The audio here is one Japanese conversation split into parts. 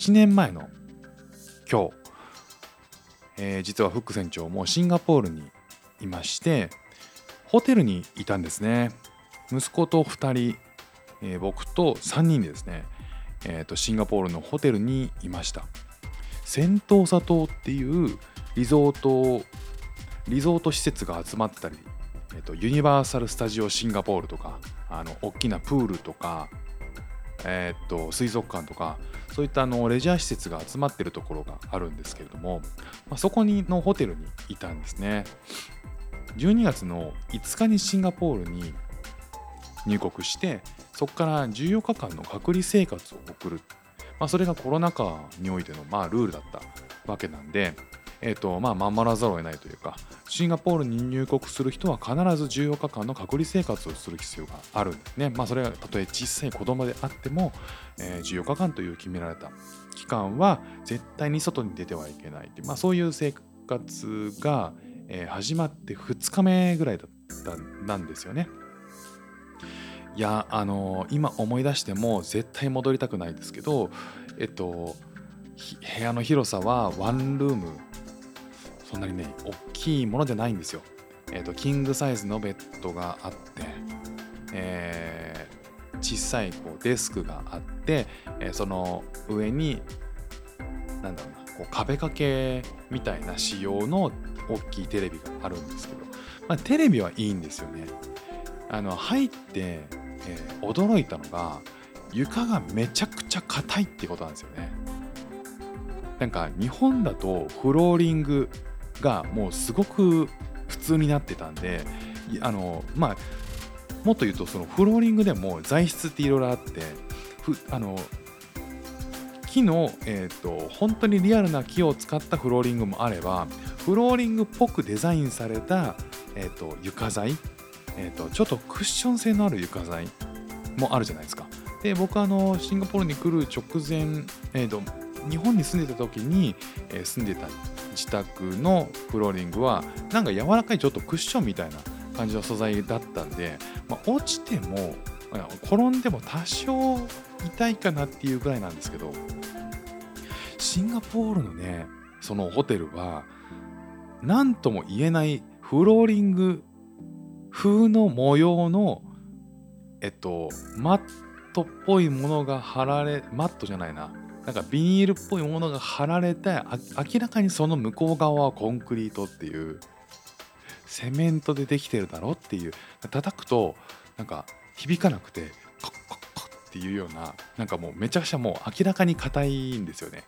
1年前の今日、えー実はフック船長もシンガポールにいましてホテルにいたんですね。息子と2人えー僕と3人でですね、えーとシンガポールのホテルにいました。セントーサ島っていうリゾートリゾート施設が集まってたり、えーとユニバーサル・スタジオ・シンガポールとかあの大きなプールとか、えーと水族館とかそういったあのレジャー施設が集まってるところがあるんですけれども、まあ、そこにのホテルにいたんですね。12月の5日にシンガポールに入国してそこから14日間の隔離生活を送る、まあ、それがコロナ禍においてのまあルールだったわけなんで、えーとまあ、守らざるを得ないというかシンガポールに入国する人は必ず14日間の隔離生活をする必要があるんですね。まあ、それがたとえ小さい子供であっても、えー14日間という決められた期間は絶対に外に出てはいけないってまあ、そういう生活が、えー始まって2日目ぐらいだったなんですよね。いやあの今思い出しても絶対戻りたくないですけどえっと部屋の広さはワンルームそんなにね大きいものじゃないんですよ。えっとキングサイズのベッドがあって、えー小さいこうデスクがあって、えーその上になんだろうなこう壁掛けみたいな仕様の大きいテレビがあるんですけど、まあ、テレビはいいんですよね。あの入って、えー驚いたのが床がめちゃくちゃ硬いってことなんですよね。なんか日本だとフローリングがもうすごく普通になってたんであのまあもっと言うとそのフローリングでも材質っていろいろあってふあの木の、えー、と本当にリアルな木を使ったフローリングもあればフローリングっぽくデザインされた、えー、と床材、えー、とちょっとクッション性のある床材もあるじゃないですか。で僕あのシンガポールに来る直前、えー、と日本に住んでた時に、え住んでた自宅のフローリングはなんか柔らかいちょっとクッションみたいな感じの素材だったんで、まあ、落ちても転んでも多少痛いかなっていうぐらいなんですけどシンガポールのねそのホテルは何とも言えないフローリング風の模様のえっとマットっぽいものが貼られマットじゃないな。なんかビニールっぽいものが貼られて明らかにその向こう側はコンクリートっていうセメントでできてるだろっていう叩くとなんか響かなくてコッコッコッっていうようななんかもうめちゃくちゃもう明らかに硬いんですよね。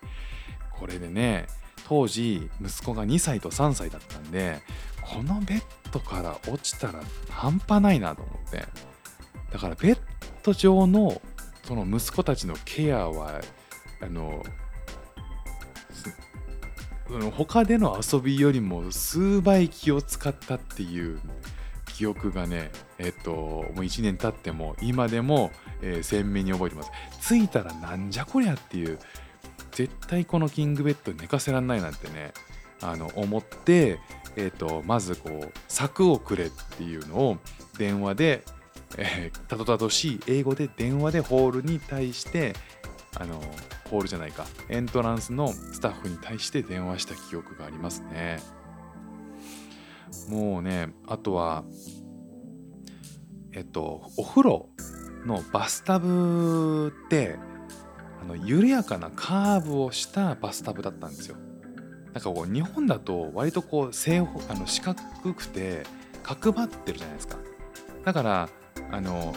これでね当時息子が2歳と3歳だったんでこのベッドから落ちたら半端ないなと思って。だからベッド上のその息子たちのケアはあのすうん他での遊びよりも数倍気を使ったっていう記憶がねえっともう1年経っても今でも、えー鮮明に覚えてます。着いたらなんじゃこりゃっていう絶対このキングベッド寝かせらんないなんてねあの思って、えっとまずこう柵をくれっていうのを電話で、えーたどたどしい英語で電話でホールに対してあのホールじゃないか。エントランスのスタッフに対して電話した記憶がありますね。もうねあとはえっとお風呂のバスタブってあの緩やかなカーブをしたバスタブだったんですよ。なんかこう日本だと割とこう正方あの四角くて角張ってるじゃないですか。だからあの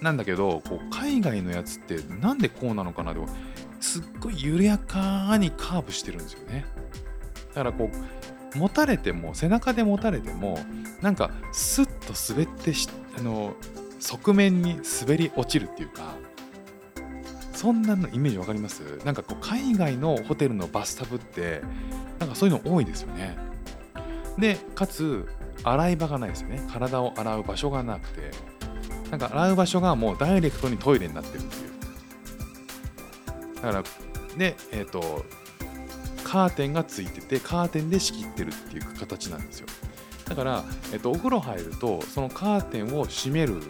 なんだけどこう海外のやつってなんでこうなのかなですっごい緩やかにカーブしてるんですよね。だからこう持たれても背中で持たれてもなんかスッと滑ってあの側面に滑り落ちるっていうかそんなのイメージわかります？なんかこう海外のホテルのバスタブってなんかそういうの多いですよね。でかつ洗い場がないですよね。体を洗う場所がなくて。なんか洗う場所がもうダイレクトにトイレになってるっていう。だからでえっ、とカーテンがついててカーテンで仕切ってるっていう形なんですよ。だから、えっと、お風呂入るとそのカーテンを閉める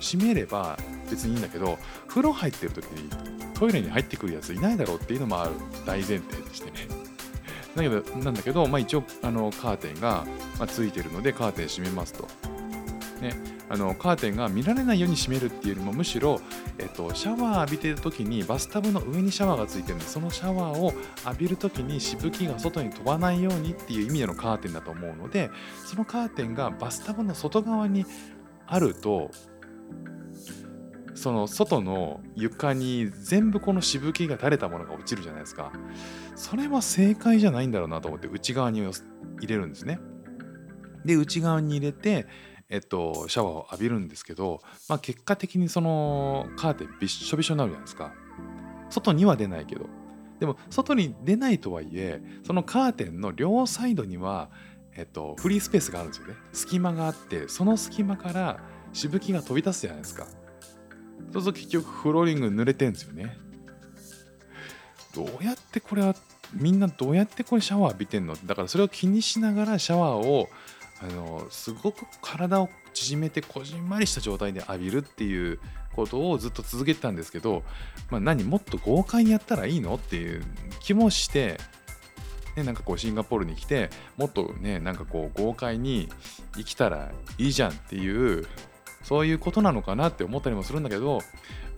閉めれば別にいいんだけど風呂入ってる時にトイレに入ってくるやついないだろうっていうのもある。大前提としてね。だけどなんだけど、まあ、一応あのカーテンが、まあ、ついてるのでカーテン閉めますと、ね、あのカーテンが見られないように閉めるっていうよりもむしろ、えっと、シャワー浴びてる時にバスタブの上にシャワーがついてるんでそのシャワーを浴びる時にしぶきが外に飛ばないようにっていう意味でのカーテンだと思うのでそのカーテンがバスタブの外側にあるとその外の床に全部このしぶきが垂れたものが落ちるじゃないですか。それは正解じゃないんだろうなと思って内側に入れるんですね。で内側に入れてえっと、シャワーを浴びるんですけど、まあ、結果的にそのカーテンびっしょびしょになるじゃないですか。外には出ないけど。でも外に出ないとはいえそのカーテンの両サイドには、えっと、フリースペースがあるんですよね。隙間があってその隙間からしぶきが飛び出すじゃないですか。そうすると結局フローリング濡れてんですよね。どうやってこれはみんなどうやってこれシャワー浴びてんの？だからそれを気にしながらシャワーをあのすごく体を縮めてこじんまりした状態で浴びるっていうことをずっと続けてたんですけど、まあ、何もっと豪快にやったらいいのっていう気もして、ね、なんかこうシンガポールに来てもっとねなんかこう豪快に生きたらいいじゃんっていうそういうことなのかなって思ったりもするんだけど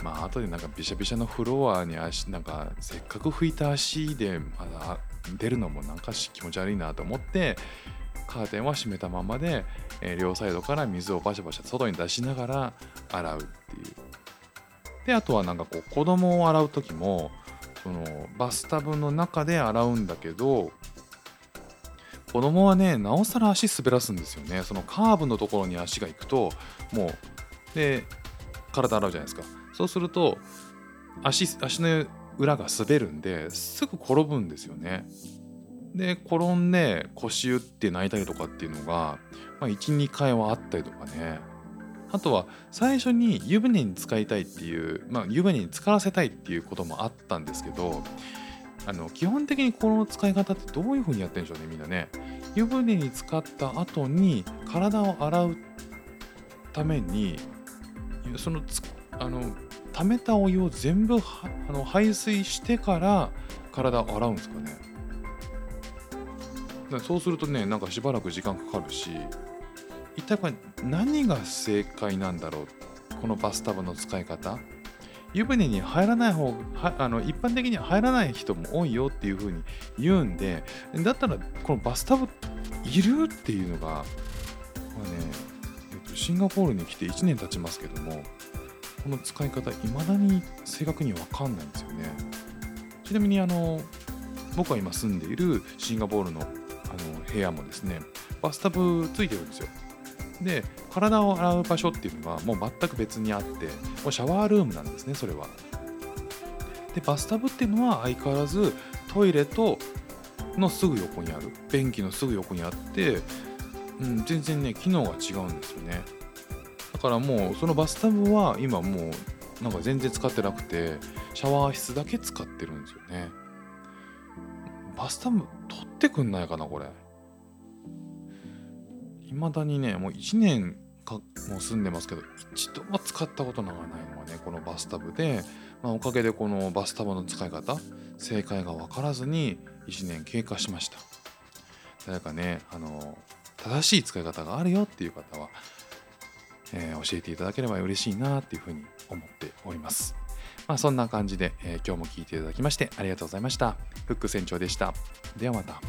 まあ後でなんかびしゃびしゃのフロアに足なんかせっかく拭いた足でまだ出るのもなんか気持ち悪いなと思ってカーテンは閉めたままで、えー両サイドから水をバシャバシャ外に出しながら洗うっていう。であとはなんかこう子供を洗う時もそのバスタブの中で洗うんだけど子供はねなおさら足滑らすんですよね。そのカーブのところに足が行くともうで体洗うじゃないですか。そうすると足足の裏が滑るんですぐ転ぶんですよね。で転んで腰打って泣いたりとかっていうのが、まあ、12回はあったりとかね。あとは最初に湯船に浸かりたいっていう、まあ、湯船に浸からせたいっていうこともあったんですけどあの基本的にこの使い方ってどういう風にやってるんでしょうねみんなね。湯船に浸かった後に体を洗うためにそのつあの溜めたお湯を全部あの排水してから体を洗うんですかね。そうするとねなんかしばらく時間かかるし一体これ何が正解なんだろう？このバスタブの使い方？湯船に入らない方はあの一般的には入らない人も多いよっていう風に言うんでだったらこのバスタブいるっていうのが、まあねえっと、シンガポールに来て1年経ちますけどもこの使い方いまだに正確に分かんないんですよね。ちなみにあの僕が今住んでいるシンガポールのあの部屋もですねバスタブついてるんですよ。で体を洗う場所っていうのがもう全く別にあってもうシャワールームなんですねそれは。でバスタブっていうのは相変わらずトイレとのすぐ横にある便器のすぐ横にあって、うん、全然ね機能が違うんですよね。だからもうそのバスタブは今もうなんか全然使ってなくてシャワー室だけ使ってるんですよね。バスタブ取ってくんないかなこれ。未だにねもう1年かもう住んでますけど一度も使ったことがないのはねこのバスタブで、まあ、おかげでこのバスタブの使い方正解が分からずに1年経過しました。誰かねあの正しい使い方があるよっていう方は、えー教えていただければ嬉しいなっていうふうに思っております。まあそんな感じで、えー今日も聞いていただきましてありがとうございました。フック船長でした。ではまた。